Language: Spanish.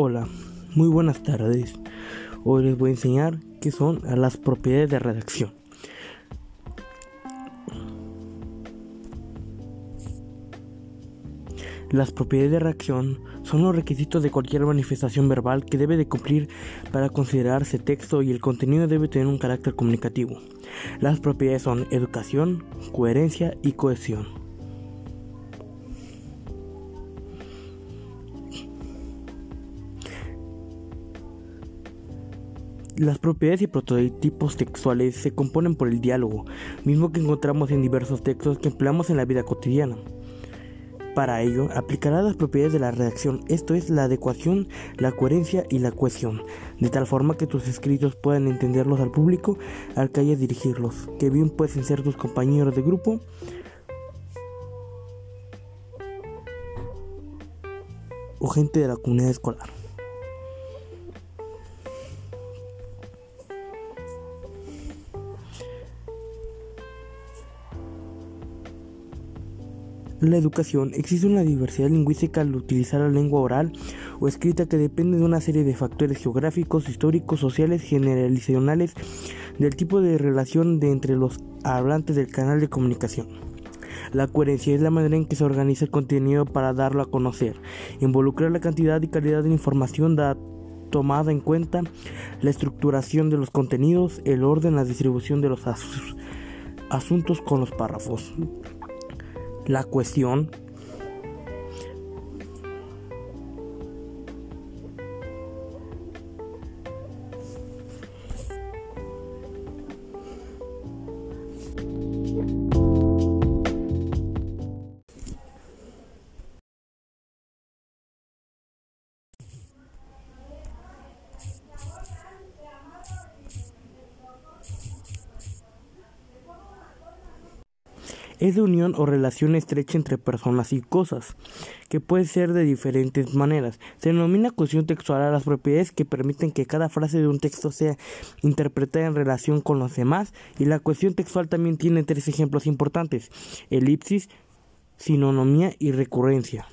Hola, muy buenas tardes. Hoy les voy a enseñar qué son las propiedades de redacción. Las propiedades de redacción son los requisitos de cualquier manifestación verbal que debe de cumplir para considerarse texto y el contenido debe tener un carácter comunicativo. Las propiedades son educación, coherencia y cohesión. Las propiedades y prototipos textuales se componen por el diálogo, mismo que encontramos en diversos textos que empleamos en la vida cotidiana. Para ello, aplicará las propiedades de la redacción, esto es la adecuación, la coherencia y la cohesión, de tal forma que tus escritos puedan entenderlos al público al que hayas dirigirlos, que bien pueden ser tus compañeros de grupo o gente de la comunidad escolar. La educación existe una diversidad lingüística al utilizar la lengua oral o escrita que depende de una serie de factores geográficos, históricos, sociales, generacionales, del tipo de relación de entre los hablantes del canal de comunicación. La coherencia es la manera en que se organiza el contenido para darlo a conocer, involucrar la cantidad y calidad de información tomada en cuenta, la estructuración de los contenidos, el orden, la distribución de los asuntos con los párrafos la cuestión es de unión o relación estrecha entre personas y cosas, que puede ser de diferentes maneras. Se denomina cohesión textual a las propiedades que permiten que cada frase de un texto sea interpretada en relación con los demás, y la cohesión textual también tiene tres ejemplos importantes, elipsis, sinonomía y recurrencia.